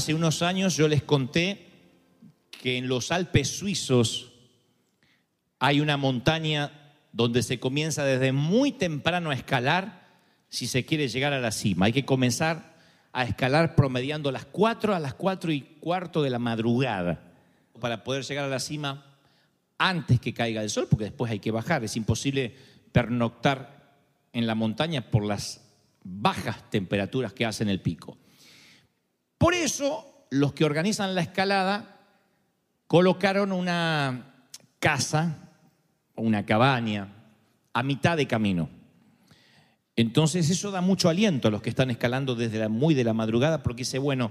Hace unos años yo les conté que en los Alpes suizos hay una montaña donde se comienza desde muy temprano a escalar si se quiere llegar a la cima. Hay que comenzar a escalar promediando las 4 a las 4 y cuarto de la madrugada para poder llegar a la cima antes que caiga el sol, porque después hay que bajar. Es imposible pernoctar en la montaña por las bajas temperaturas que hacen el pico. Por eso, los que organizan la escalada colocaron una casa una cabaña a mitad de camino. Entonces eso da mucho aliento a los que están escalando desde la, muy de la madrugada porque dice, bueno,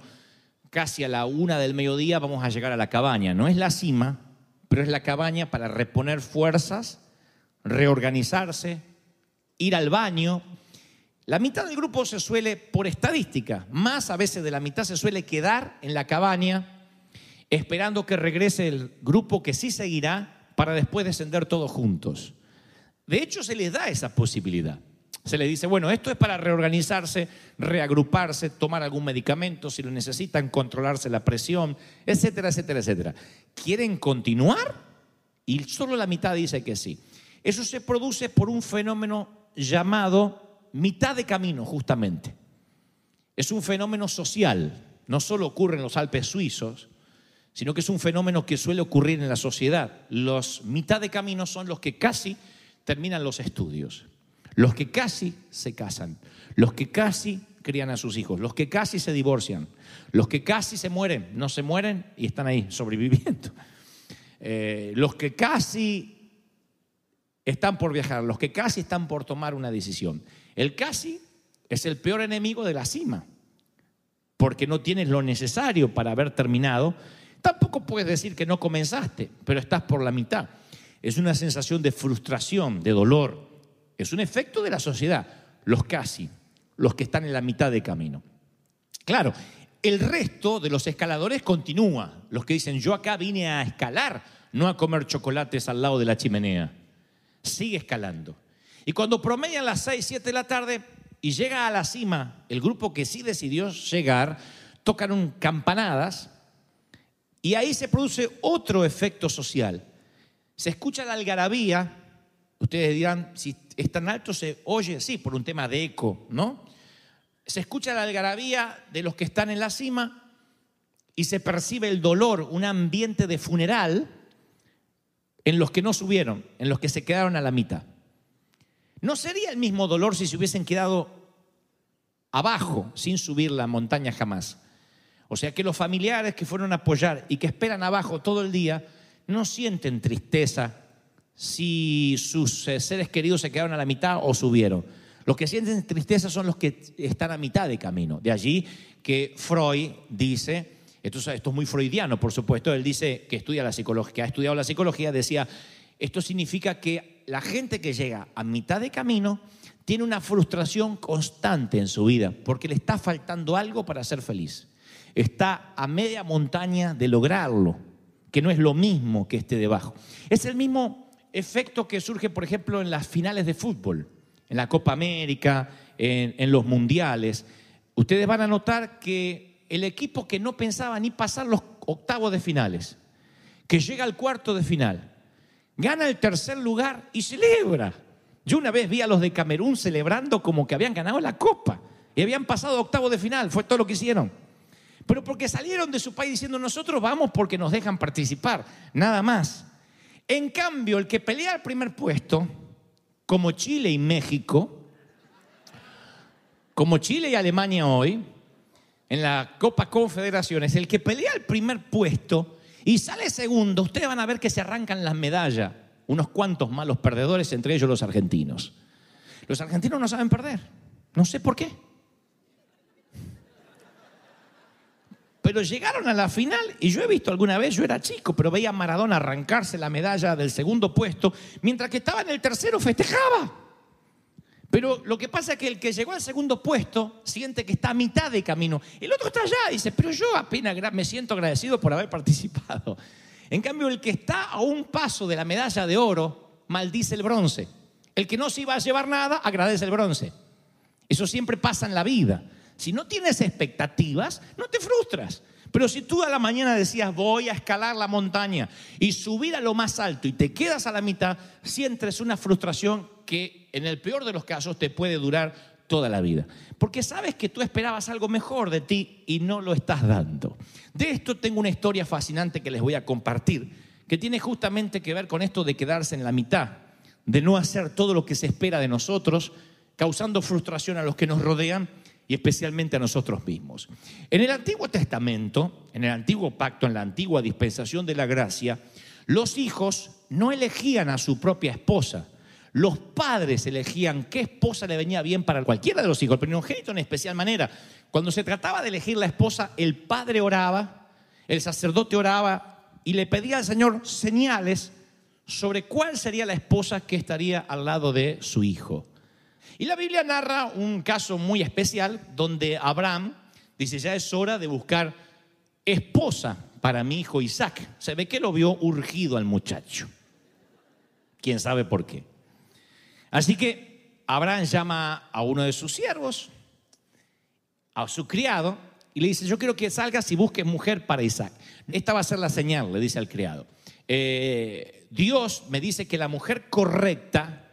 casi a la una del mediodía vamos a llegar a la cabaña. No es la cima, pero es la cabaña para reponer fuerzas, reorganizarse, ir al baño. La mitad del grupo se suele, por estadística, más a veces de la mitad se suele quedar en la cabaña esperando que regrese el grupo que sí seguirá para después descender todos juntos. De hecho, se les da esa posibilidad. Se les dice, bueno, esto es para reorganizarse, reagruparse, tomar algún medicamento si lo necesitan, controlarse la presión, etcétera, etcétera, etcétera. ¿Quieren continuar? Y solo la mitad dice que sí. Eso se produce por un fenómeno llamado mitad de camino, justamente. Es un fenómeno social. No solo ocurre en los Alpes suizos, sino que es un fenómeno que suele ocurrir en la sociedad. Los mitad de camino son los que casi terminan los estudios, los que casi se casan, los que casi crían a sus hijos, los que casi se divorcian, los que casi se mueren, no se mueren y están ahí sobreviviendo, Eh, los que casi están por viajar, los que casi están por tomar una decisión. El casi es el peor enemigo de la cima, porque no tienes lo necesario para haber terminado. Tampoco puedes decir que no comenzaste, pero estás por la mitad. Es una sensación de frustración, de dolor. Es un efecto de la sociedad, los casi, los que están en la mitad de camino. Claro, el resto de los escaladores continúa. Los que dicen, yo acá vine a escalar, no a comer chocolates al lado de la chimenea. Sigue escalando. Y cuando promedian las 6, 7 de la tarde y llega a la cima, el grupo que sí decidió llegar, tocan campanadas y ahí se produce otro efecto social. Se escucha la algarabía, ustedes dirán, si es tan alto se oye, sí, por un tema de eco, ¿no? Se escucha la algarabía de los que están en la cima y se percibe el dolor, un ambiente de funeral en los que no subieron, en los que se quedaron a la mitad. No sería el mismo dolor si se hubiesen quedado abajo, sin subir la montaña jamás. O sea que los familiares que fueron a apoyar y que esperan abajo todo el día, no sienten tristeza si sus eh, seres queridos se quedaron a la mitad o subieron. Los que sienten tristeza son los que están a mitad de camino. De allí que Freud dice, esto es, esto es muy freudiano, por supuesto, él dice que estudia la psicología, que ha estudiado la psicología, decía, esto significa que la gente que llega a mitad de camino tiene una frustración constante en su vida, porque le está faltando algo para ser feliz. Está a media montaña de lograrlo, que no es lo mismo que esté debajo. Es el mismo efecto que surge, por ejemplo, en las finales de fútbol, en la Copa América, en, los mundiales. Ustedes van a notar que el equipo que no pensaba ni pasar los octavos de finales, que llega al cuarto de final, gana el tercer lugar y celebra. Yo una vez vi a los de Camerún celebrando como que habían ganado la copa y habían pasado octavo de final, fue todo lo que hicieron. Pero porque salieron de su país diciendo nosotros vamos porque nos dejan participar, nada más. En cambio, el que pelea el primer puesto, como Chile y México, como Chile y Alemania hoy, en la Copa Confederaciones, el que pelea el primer puesto y sale segundo, ustedes van a ver que se arrancan las medallas. Unos cuantos malos perdedores, entre ellos los argentinos. Los argentinos no saben perder. No sé por qué. Pero llegaron a la final y yo he visto alguna vez, yo era chico, pero veía a Maradona arrancarse la medalla del segundo puesto, mientras que estaba en el tercero festejaba. Pero lo que pasa es que el que llegó al segundo puesto siente que está a mitad de camino. El otro está allá y dice, pero yo apenas me siento agradecido por haber participado. En cambio, el que está a un paso de la medalla de oro maldice el bronce. El que no se iba a llevar nada agradece el bronce. Eso siempre pasa en la vida. Si no tienes expectativas, no te frustras. Pero si tú a la mañana decías, voy a escalar la montaña y subir a lo más alto y te quedas a la mitad, sientes una frustración que en el peor de los casos te puede durar toda la vida. Porque sabes que tú esperabas algo mejor de ti y no lo estás dando. De esto tengo una historia fascinante que les voy a compartir, que tiene justamente que ver con esto de quedarse en la mitad, de no hacer todo lo que se espera de nosotros, causando frustración a los que nos rodean y especialmente a nosotros mismos. En el Antiguo Testamento, en el Antiguo Pacto, en la antigua dispensación de la gracia, los hijos no elegían a su propia esposa. Los padres elegían qué esposa le venía bien para cualquiera de los hijos, el primogénito en especial manera. Cuando se trataba de elegir la esposa, el padre oraba, el sacerdote oraba y le pedía al Señor señales sobre cuál sería la esposa que estaría al lado de su hijo. Y la Biblia narra un caso muy especial donde Abraham dice, ya es hora de buscar esposa para mi hijo Isaac. Se ve que lo vio urgido al muchacho. ¿Quién sabe por qué? Así que Abraham llama a uno de sus siervos, a su criado, y le dice, yo quiero que salgas y busques mujer para Isaac. Esta va a ser la señal, le dice al criado. Eh, Dios me dice que la mujer correcta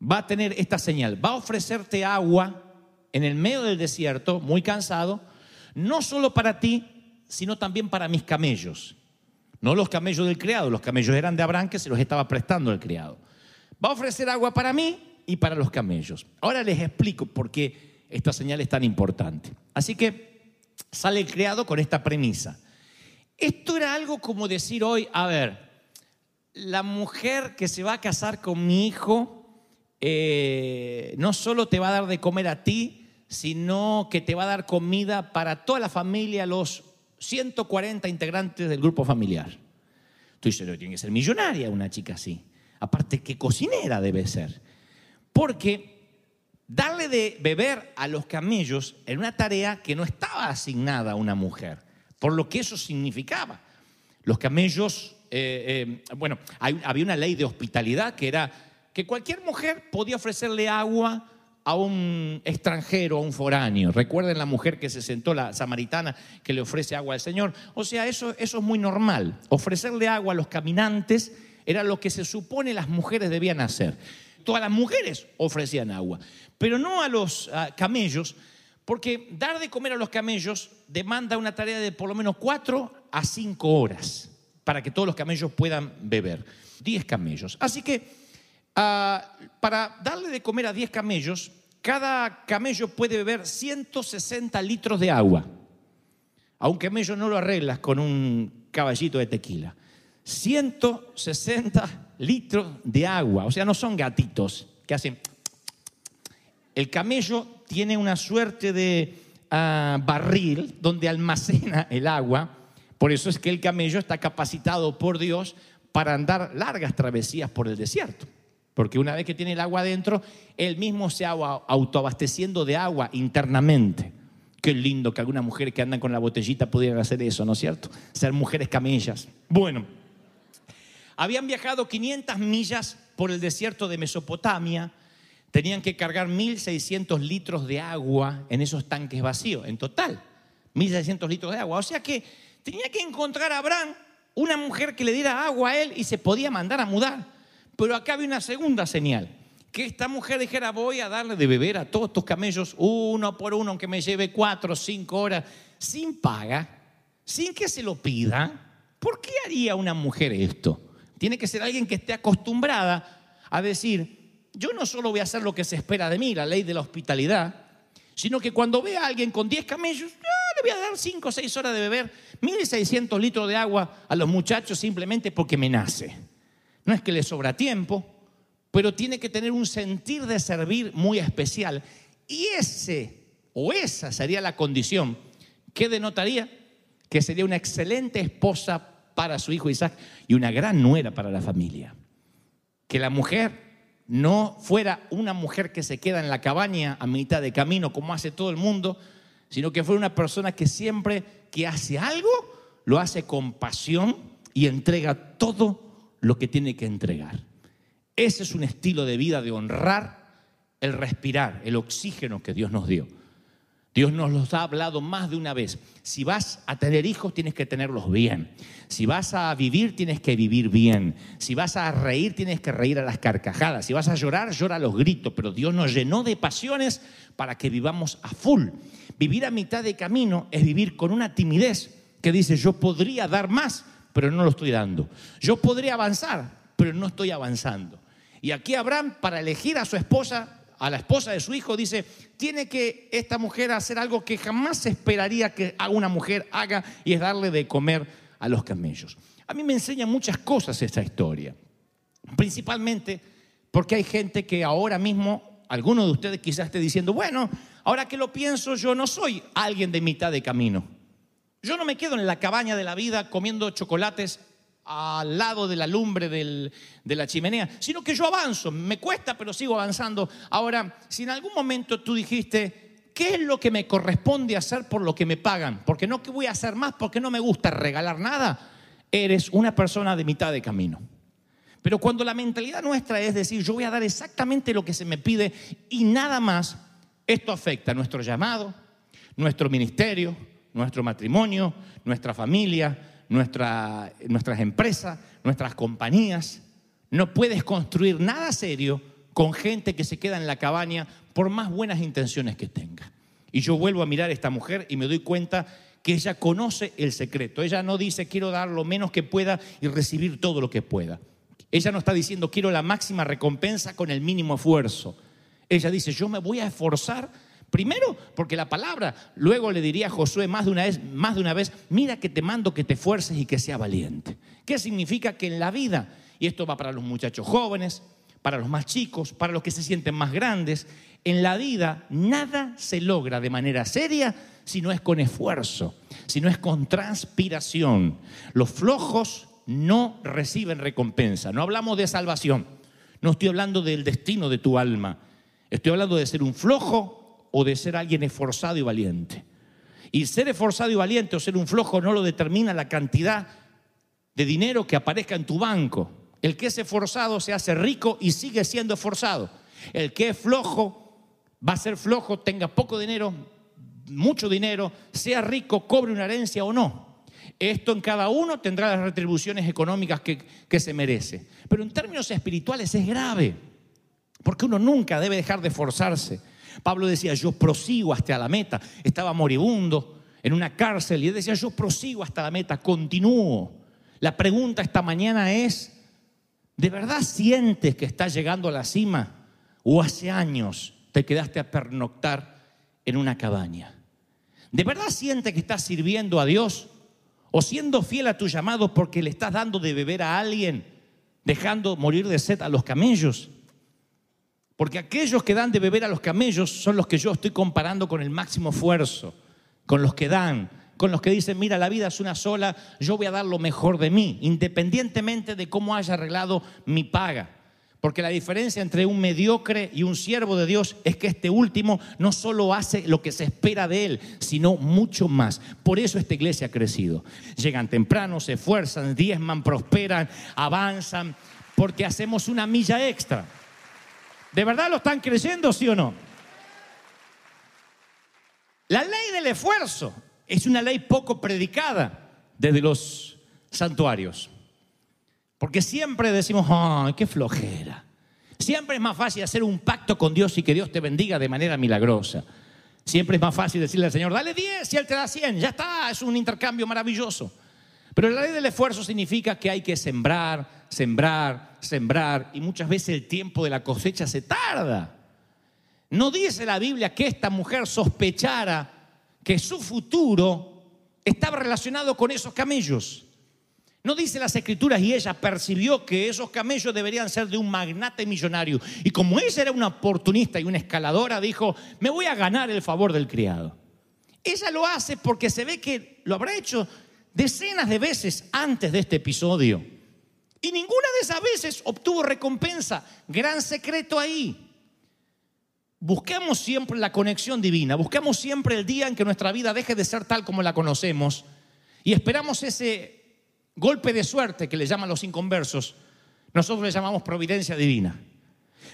va a tener esta señal, va a ofrecerte agua en el medio del desierto, muy cansado, no solo para ti, sino también para mis camellos. No los camellos del criado, los camellos eran de Abraham que se los estaba prestando el criado. Va a ofrecer agua para mí y para los camellos. Ahora les explico por qué esta señal es tan importante. Así que sale el criado con esta premisa. Esto era algo como decir hoy, a ver, la mujer que se va a casar con mi hijo eh, no solo te va a dar de comer a ti, sino que te va a dar comida para toda la familia, los 140 integrantes del grupo familiar. Tú dices, "No, tiene que ser millonaria una chica así. Aparte, qué cocinera debe ser. Porque darle de beber a los camellos era una tarea que no estaba asignada a una mujer, por lo que eso significaba. Los camellos, eh, eh, bueno, había una ley de hospitalidad que era que cualquier mujer podía ofrecerle agua a un extranjero, a un foráneo. Recuerden la mujer que se sentó, la samaritana, que le ofrece agua al Señor. O sea, eso es muy normal. Ofrecerle agua a los caminantes era lo que se supone las mujeres debían hacer. Todas las mujeres ofrecían agua, pero no a los ah, camellos, porque dar de comer a los camellos demanda una tarea de por lo menos cuatro a cinco horas para que todos los camellos puedan beber. Diez camellos. Así que ah, para darle de comer a diez camellos, cada camello puede beber 160 litros de agua. A un camello no lo arreglas con un caballito de tequila. 160 litros de agua. O sea, no son gatitos que hacen... El camello tiene una suerte de ah, barril donde almacena el agua. Por eso es que el camello está capacitado por Dios para andar largas travesías por el desierto. Porque una vez que tiene el agua adentro, él mismo se va autoabasteciendo de agua internamente. Qué lindo que algunas mujeres que andan con la botellita pudieran hacer eso, ¿no es cierto? Ser mujeres camellas. Bueno, habían viajado 500 millas por el desierto de Mesopotamia, tenían que cargar 1.600 litros de agua en esos tanques vacíos, en total, 1.600 litros de agua. O sea que tenía que encontrar a Abraham una mujer que le diera agua a él y se podía mandar a mudar. Pero acá había una segunda señal, que esta mujer dijera, voy a darle de beber a todos estos camellos uno por uno, aunque me lleve cuatro o cinco horas, sin paga, sin que se lo pida. ¿Por qué haría una mujer esto? Tiene que ser alguien que esté acostumbrada a decir, yo no solo voy a hacer lo que se espera de mí, la ley de la hospitalidad, sino que cuando vea a alguien con 10 camellos, le voy a dar 5 o 6 horas de beber 1.600 litros de agua a los muchachos simplemente porque me nace. No es que le sobra tiempo, pero tiene que tener un sentir de servir muy especial. Y ese o esa sería la condición que denotaría que sería una excelente esposa para su hijo Isaac y una gran nuera para la familia. Que la mujer no fuera una mujer que se queda en la cabaña a mitad de camino como hace todo el mundo, sino que fuera una persona que siempre que hace algo, lo hace con pasión y entrega todo lo que tiene que entregar. Ese es un estilo de vida de honrar el respirar, el oxígeno que Dios nos dio. Dios nos los ha hablado más de una vez. Si vas a tener hijos, tienes que tenerlos bien. Si vas a vivir, tienes que vivir bien. Si vas a reír, tienes que reír a las carcajadas. Si vas a llorar, llora a los gritos. Pero Dios nos llenó de pasiones para que vivamos a full. Vivir a mitad de camino es vivir con una timidez que dice, yo podría dar más, pero no lo estoy dando. Yo podría avanzar, pero no estoy avanzando. Y aquí Abraham, para elegir a su esposa, a la esposa de su hijo, dice, tiene que esta mujer hacer algo que jamás esperaría que una mujer haga y es darle de comer a los camellos. A mí me enseña muchas cosas esta historia, principalmente porque hay gente que ahora mismo, alguno de ustedes quizás esté diciendo, bueno, ahora que lo pienso, yo no soy alguien de mitad de camino. Yo no me quedo en la cabaña de la vida comiendo chocolates al lado de la lumbre de la chimenea, sino que yo avanzo, me cuesta, pero sigo avanzando. Ahora, si en algún momento tú dijiste, ¿qué es lo que me corresponde hacer por lo que me pagan? Porque no que voy a hacer más, porque no me gusta regalar nada, eres una persona de mitad de camino. Pero cuando la mentalidad nuestra es decir, yo voy a dar exactamente lo que se me pide y nada más, esto afecta nuestro llamado, nuestro ministerio, nuestro matrimonio, nuestra familia, nuestra- nuestras empresas, nuestras compañías. No puedes construir nada serio con gente que se queda en la cabaña por más buenas intenciones que tenga. Y yo vuelvo a mirar a esta mujer y me doy cuenta que ella conoce el secreto. Ella no dice quiero dar lo menos que pueda y recibir todo lo que pueda. Ella no está diciendo quiero la máxima recompensa con el mínimo esfuerzo. Ella dice yo me voy a esforzar primero porque la palabra luego le diría a Josué más de una vez, más de una vez, mira que te mando que te esfuerces y que sea valiente. ¿Qué significa que en la vida y esto va para los muchachos jóvenes, para los más chicos, para los que se sienten más grandes, en la vida nada se logra de manera seria si no es con esfuerzo, si no es con transpiración. Los flojos no reciben recompensa. No hablamos de salvación. No estoy hablando del destino de tu alma. Estoy hablando de ser un flojo o de ser alguien esforzado y valiente. Y ser esforzado y valiente o ser un flojo no lo determina la cantidad de dinero que aparezca en tu banco. El que es esforzado se hace rico y sigue siendo esforzado. El que es flojo va a ser flojo, tenga poco dinero, mucho dinero, sea rico, cobre una herencia o no. Esto en cada uno tendrá las retribuciones económicas que, que se merece. Pero en términos espirituales es grave, porque uno nunca debe dejar de esforzarse. Pablo decía, yo prosigo hasta la meta. Estaba moribundo en una cárcel y él decía, yo prosigo hasta la meta, continúo. La pregunta esta mañana es, ¿de verdad sientes que estás llegando a la cima o hace años te quedaste a pernoctar en una cabaña? ¿De verdad sientes que estás sirviendo a Dios o siendo fiel a tu llamado porque le estás dando de beber a alguien, dejando morir de sed a los camellos? Porque aquellos que dan de beber a los camellos son los que yo estoy comparando con el máximo esfuerzo, con los que dan, con los que dicen, mira, la vida es una sola, yo voy a dar lo mejor de mí, independientemente de cómo haya arreglado mi paga. Porque la diferencia entre un mediocre y un siervo de Dios es que este último no solo hace lo que se espera de él, sino mucho más. Por eso esta iglesia ha crecido. Llegan temprano, se esfuerzan, diezman, prosperan, avanzan, porque hacemos una milla extra. ¿De verdad lo están creyendo, sí o no? La ley del esfuerzo es una ley poco predicada desde los santuarios. Porque siempre decimos, ¡ay, qué flojera! Siempre es más fácil hacer un pacto con Dios y que Dios te bendiga de manera milagrosa. Siempre es más fácil decirle al Señor, dale 10 y Él te da 100, ya está, es un intercambio maravilloso. Pero la ley del esfuerzo significa que hay que sembrar, sembrar, sembrar y muchas veces el tiempo de la cosecha se tarda. No dice la Biblia que esta mujer sospechara que su futuro estaba relacionado con esos camellos. No dice las escrituras y ella percibió que esos camellos deberían ser de un magnate millonario. Y como ella era una oportunista y una escaladora, dijo, me voy a ganar el favor del criado. Ella lo hace porque se ve que lo habrá hecho decenas de veces antes de este episodio. Y ninguna de esas veces obtuvo recompensa. Gran secreto ahí. Buscamos siempre la conexión divina, buscamos siempre el día en que nuestra vida deje de ser tal como la conocemos y esperamos ese golpe de suerte que le llaman los inconversos. Nosotros le llamamos providencia divina.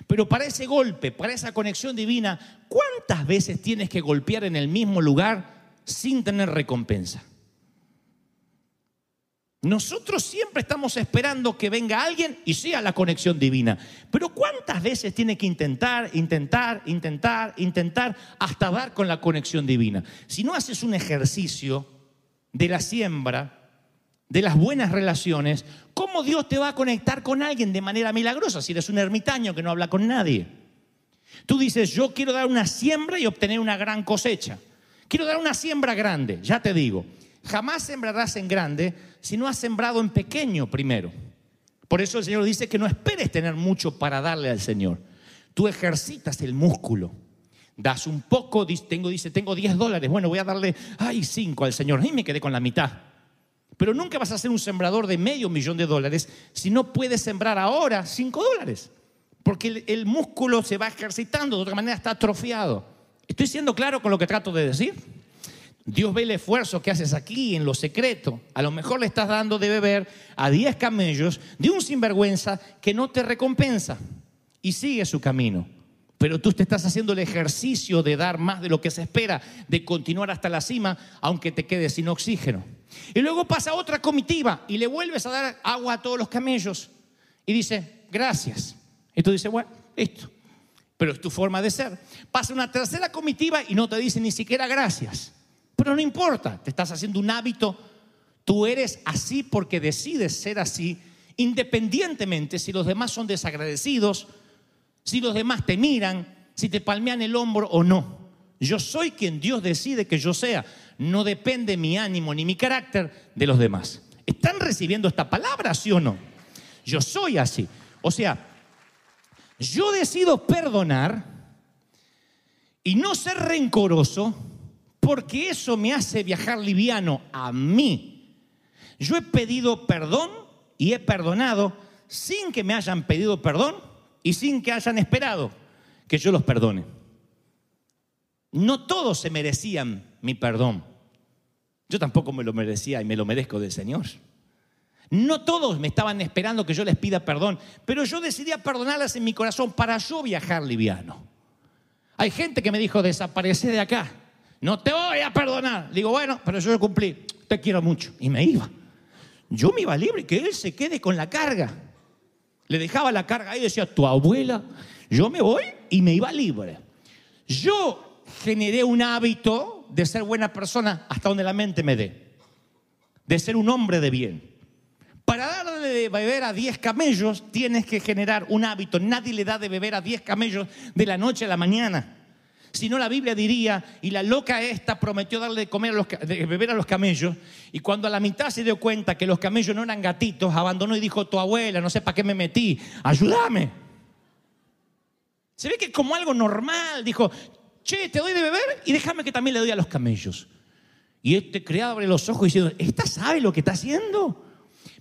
Pero para ese golpe, para esa conexión divina, ¿cuántas veces tienes que golpear en el mismo lugar sin tener recompensa? Nosotros siempre estamos esperando que venga alguien y sea la conexión divina. Pero ¿cuántas veces tiene que intentar, intentar, intentar, intentar hasta dar con la conexión divina? Si no haces un ejercicio de la siembra, de las buenas relaciones, ¿cómo Dios te va a conectar con alguien de manera milagrosa si eres un ermitaño que no habla con nadie? Tú dices, yo quiero dar una siembra y obtener una gran cosecha. Quiero dar una siembra grande, ya te digo. Jamás sembrarás en grande si no has sembrado en pequeño primero. Por eso el Señor dice que no esperes tener mucho para darle al Señor. Tú ejercitas el músculo. Das un poco, tengo, dice, tengo 10 dólares. Bueno, voy a darle, ay, 5 al Señor. Y me quedé con la mitad. Pero nunca vas a ser un sembrador de medio millón de dólares si no puedes sembrar ahora 5 dólares. Porque el, el músculo se va ejercitando, de otra manera está atrofiado. ¿Estoy siendo claro con lo que trato de decir? Dios ve el esfuerzo que haces aquí en lo secreto. A lo mejor le estás dando de beber a 10 camellos de un sinvergüenza que no te recompensa y sigue su camino. Pero tú te estás haciendo el ejercicio de dar más de lo que se espera, de continuar hasta la cima, aunque te quedes sin oxígeno. Y luego pasa otra comitiva y le vuelves a dar agua a todos los camellos. Y dice, gracias. Y tú dices, bueno, listo. Pero es tu forma de ser. Pasa una tercera comitiva y no te dice ni siquiera gracias. No importa, te estás haciendo un hábito. Tú eres así porque decides ser así, independientemente si los demás son desagradecidos, si los demás te miran, si te palmean el hombro o no. Yo soy quien Dios decide que yo sea. No depende mi ánimo ni mi carácter de los demás. ¿Están recibiendo esta palabra, sí o no? Yo soy así. O sea, yo decido perdonar y no ser rencoroso porque eso me hace viajar liviano a mí. Yo he pedido perdón y he perdonado sin que me hayan pedido perdón y sin que hayan esperado que yo los perdone. No todos se merecían mi perdón. Yo tampoco me lo merecía y me lo merezco del Señor. No todos me estaban esperando que yo les pida perdón, pero yo decidí perdonarlas en mi corazón para yo viajar liviano. Hay gente que me dijo, desaparece de acá no te voy a perdonar. Digo, bueno, pero yo cumplí, te quiero mucho. Y me iba. Yo me iba libre, que él se quede con la carga. Le dejaba la carga ahí decía, tu abuela, yo me voy y me iba libre. Yo generé un hábito de ser buena persona hasta donde la mente me dé. De ser un hombre de bien. Para darle de beber a 10 camellos tienes que generar un hábito. Nadie le da de beber a 10 camellos de la noche a la mañana. Si no, la Biblia diría, y la loca esta prometió darle de, comer a los, de beber a los camellos, y cuando a la mitad se dio cuenta que los camellos no eran gatitos, abandonó y dijo, tu abuela, no sé para qué me metí, ayúdame. Se ve que como algo normal, dijo, che, te doy de beber y déjame que también le doy a los camellos. Y este criado abre los ojos diciendo, ¿esta sabe lo que está haciendo?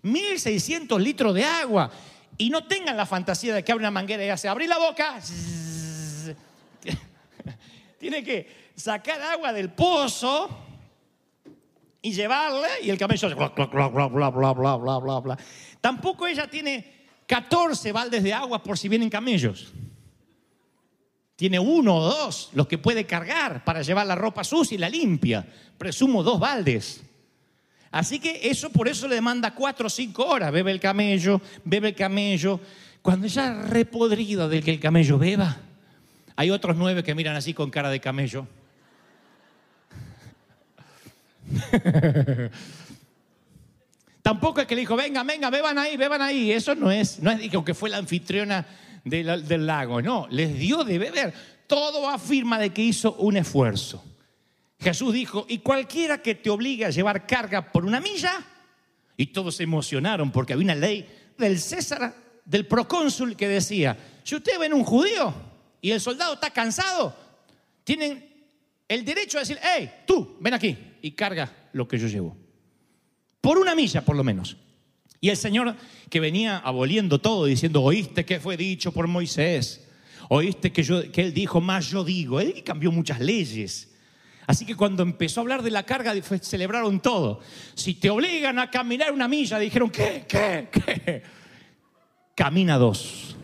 1600 litros de agua. Y no tengan la fantasía de que abre una manguera y hace, abrí la boca. Tiene que sacar agua del pozo y llevarle y el camello bla bla bla bla bla bla bla bla bla bla. Tampoco ella tiene 14 baldes de agua por si vienen camellos. Tiene uno o dos los que puede cargar para llevar la ropa sucia y la limpia. Presumo dos baldes. Así que eso por eso le demanda cuatro o cinco horas. Bebe el camello, bebe el camello. Cuando ya repodrida del que el camello beba, hay otros nueve que miran así con cara de camello. Tampoco es que le dijo, venga, venga, beban ahí, beban ahí. Eso no es, no es que fue la anfitriona del, lago, no, les dio de beber. Todo afirma de que hizo un esfuerzo. Jesús dijo, y cualquiera que te obligue a llevar carga por una milla, y todos se emocionaron porque había una ley del César, del procónsul que decía, si usted ven un judío y el soldado está cansado, tienen el derecho a decir, hey, tú, ven aquí y carga lo que yo llevo. Por una milla, por lo menos. Y el Señor que venía aboliendo todo, diciendo, oíste que fue dicho por Moisés, oíste que, que él dijo, más yo digo, él cambió muchas leyes. Así que cuando empezó a hablar de la carga, celebraron todo. Si te obligan a caminar una milla, dijeron, ¿qué? ¿Qué? ¿Qué? Camina dos.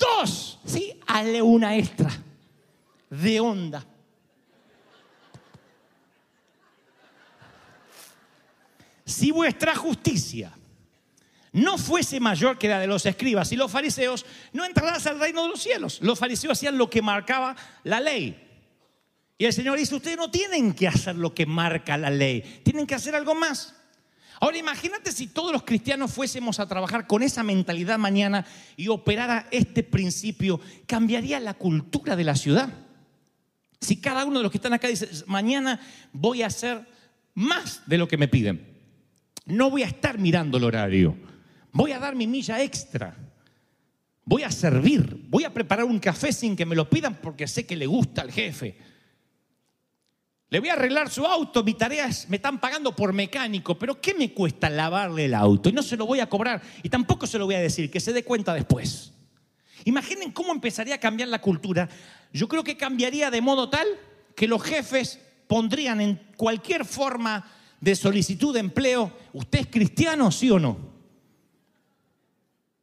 Dos. Sí, hazle una extra. De onda. Si vuestra justicia no fuese mayor que la de los escribas y los fariseos, no entrarás al reino de los cielos. Los fariseos hacían lo que marcaba la ley. Y el Señor dice, ustedes no tienen que hacer lo que marca la ley, tienen que hacer algo más. Ahora imagínate si todos los cristianos fuésemos a trabajar con esa mentalidad mañana y operara este principio, cambiaría la cultura de la ciudad. Si cada uno de los que están acá dice, mañana voy a hacer más de lo que me piden, no voy a estar mirando el horario, voy a dar mi milla extra, voy a servir, voy a preparar un café sin que me lo pidan porque sé que le gusta al jefe. Le voy a arreglar su auto, mi tarea es, me están pagando por mecánico, pero ¿qué me cuesta lavarle el auto? Y no se lo voy a cobrar y tampoco se lo voy a decir, que se dé cuenta después. Imaginen cómo empezaría a cambiar la cultura. Yo creo que cambiaría de modo tal que los jefes pondrían en cualquier forma de solicitud de empleo, ¿usted es cristiano, sí o no?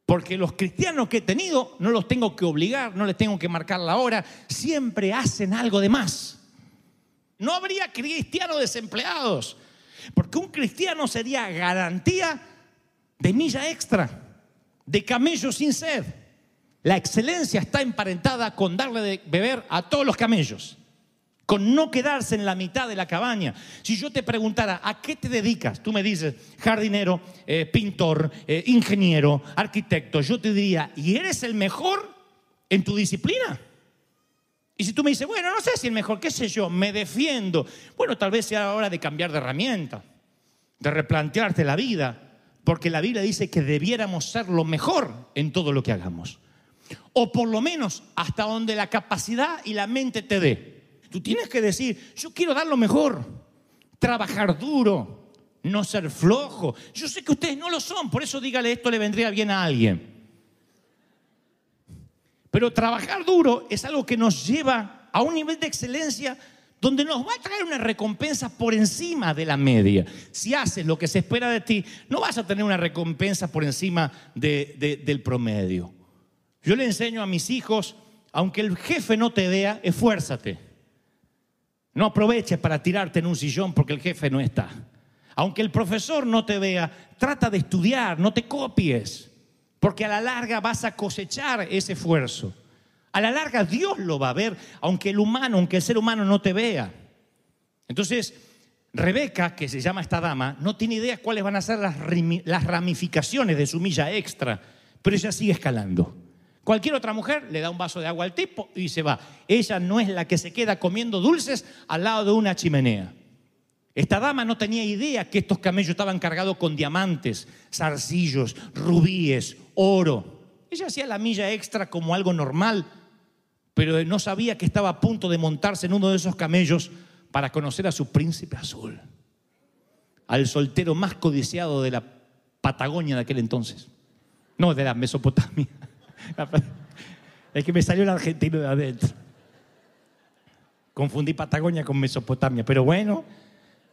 Porque los cristianos que he tenido no los tengo que obligar, no les tengo que marcar la hora, siempre hacen algo de más. No habría cristianos desempleados, porque un cristiano sería garantía de milla extra, de camello sin sed. La excelencia está emparentada con darle de beber a todos los camellos, con no quedarse en la mitad de la cabaña. Si yo te preguntara, ¿a qué te dedicas? Tú me dices, jardinero, eh, pintor, eh, ingeniero, arquitecto. Yo te diría, ¿y eres el mejor en tu disciplina? Y si tú me dices, bueno, no sé si el mejor, qué sé yo, me defiendo. Bueno, tal vez sea hora de cambiar de herramienta, de replantearte la vida, porque la Biblia dice que debiéramos ser lo mejor en todo lo que hagamos. O por lo menos hasta donde la capacidad y la mente te dé. Tú tienes que decir, yo quiero dar lo mejor, trabajar duro, no ser flojo. Yo sé que ustedes no lo son, por eso dígale esto le vendría bien a alguien. Pero trabajar duro es algo que nos lleva a un nivel de excelencia donde nos va a traer una recompensa por encima de la media. Si haces lo que se espera de ti, no vas a tener una recompensa por encima de- de- del promedio. Yo le enseño a mis hijos, aunque el jefe no te vea, esfuérzate. No aproveches para tirarte en un sillón porque el jefe no está. Aunque el profesor no te vea, trata de estudiar, no te copies, porque a la larga vas a cosechar ese esfuerzo. A la larga Dios lo va a ver, aunque el humano, aunque el ser humano no te vea. Entonces, Rebeca, que se llama esta dama, no tiene idea cuáles van a ser las, las ramificaciones de su milla extra, pero ella sigue escalando. Cualquier otra mujer le da un vaso de agua al tipo y se va. Ella no es la que se queda comiendo dulces al lado de una chimenea. Esta dama no tenía idea que estos camellos estaban cargados con diamantes, zarcillos, rubíes, oro. Ella hacía la milla extra como algo normal, pero no sabía que estaba a punto de montarse en uno de esos camellos para conocer a su príncipe azul, al soltero más codiciado de la Patagonia de aquel entonces. No, de la Mesopotamia. Es que me salió el argentino de adentro. Confundí Patagonia con Mesopotamia, pero bueno,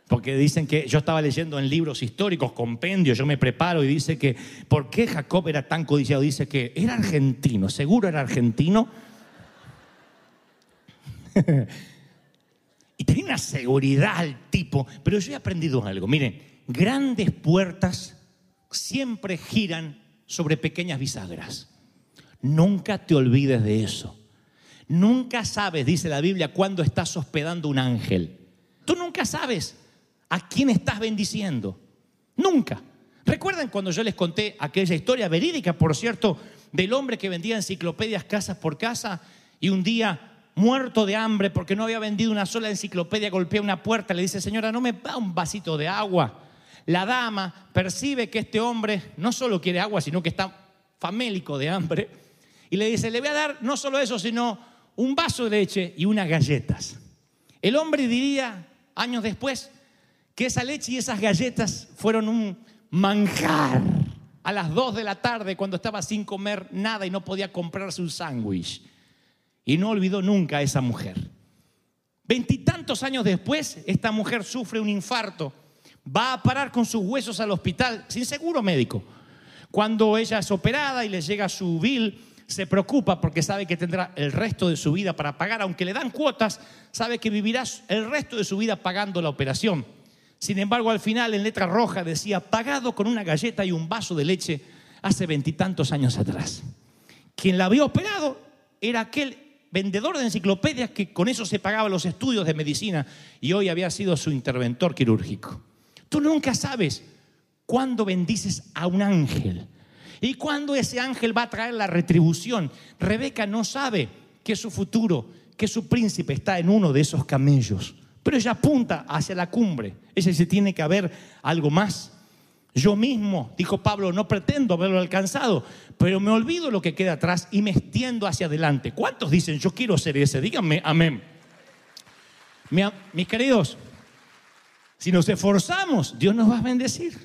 porque dicen que yo estaba leyendo en libros históricos, compendios, yo me preparo y dice que, ¿por qué Jacob era tan codiciado? Dice que era argentino, seguro era argentino. y tenía una seguridad al tipo. Pero yo he aprendido algo. Miren, grandes puertas siempre giran sobre pequeñas bisagras. Nunca te olvides de eso. Nunca sabes, dice la Biblia, cuándo estás hospedando un ángel. Tú nunca sabes a quién estás bendiciendo. Nunca. ¿Recuerdan cuando yo les conté aquella historia verídica, por cierto, del hombre que vendía enciclopedias casa por casa y un día muerto de hambre porque no había vendido una sola enciclopedia, golpea una puerta, le dice, señora, no me da un vasito de agua. La dama percibe que este hombre no solo quiere agua, sino que está famélico de hambre. Y le dice, le voy a dar no solo eso, sino un vaso de leche y unas galletas. El hombre diría, años después, que esa leche y esas galletas fueron un manjar a las 2 de la tarde cuando estaba sin comer nada y no podía comprarse un sándwich. Y no olvidó nunca a esa mujer. Veintitantos años después, esta mujer sufre un infarto, va a parar con sus huesos al hospital sin seguro médico. Cuando ella es operada y le llega su bill, se preocupa porque sabe que tendrá el resto de su vida para pagar, aunque le dan cuotas, sabe que vivirá el resto de su vida pagando la operación. Sin embargo, al final en letra roja decía, pagado con una galleta y un vaso de leche hace veintitantos años atrás. Quien la había operado era aquel vendedor de enciclopedias que con eso se pagaba los estudios de medicina y hoy había sido su interventor quirúrgico. Tú nunca sabes cuándo bendices a un ángel y cuándo ese ángel va a traer la retribución. Rebeca no sabe que su futuro, que su príncipe está en uno de esos camellos, pero ella apunta hacia la cumbre. Ella se tiene que haber algo más. Yo mismo, dijo Pablo, no pretendo haberlo alcanzado, pero me olvido lo que queda atrás y me extiendo hacia adelante. ¿Cuántos dicen, yo quiero ser ese? Díganme, amén. Mis queridos, si nos esforzamos, Dios nos va a bendecir.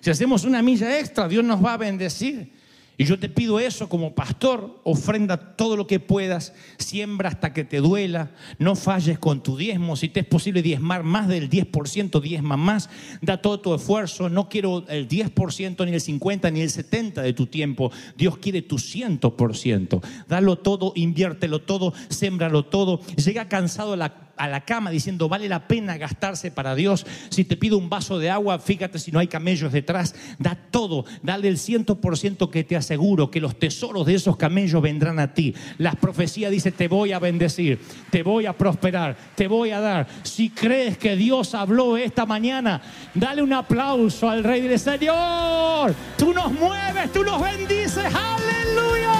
Si hacemos una milla extra, Dios nos va a bendecir. Y yo te pido eso como pastor, ofrenda todo lo que puedas, siembra hasta que te duela, no falles con tu diezmo, si te es posible diezmar más del 10%, diezma más, da todo tu esfuerzo, no quiero el 10%, ni el 50%, ni el 70% de tu tiempo, Dios quiere tu 100%, dalo todo, inviértelo todo, sémbralo todo, llega cansado a la a la cama diciendo, vale la pena gastarse para Dios. Si te pido un vaso de agua, fíjate si no hay camellos detrás. Da todo, dale el ciento por ciento que te aseguro que los tesoros de esos camellos vendrán a ti. Las profecías dice, te voy a bendecir, te voy a prosperar, te voy a dar. Si crees que Dios habló esta mañana, dale un aplauso al Rey del Señor. Tú nos mueves, tú nos bendices. ¡Aleluya!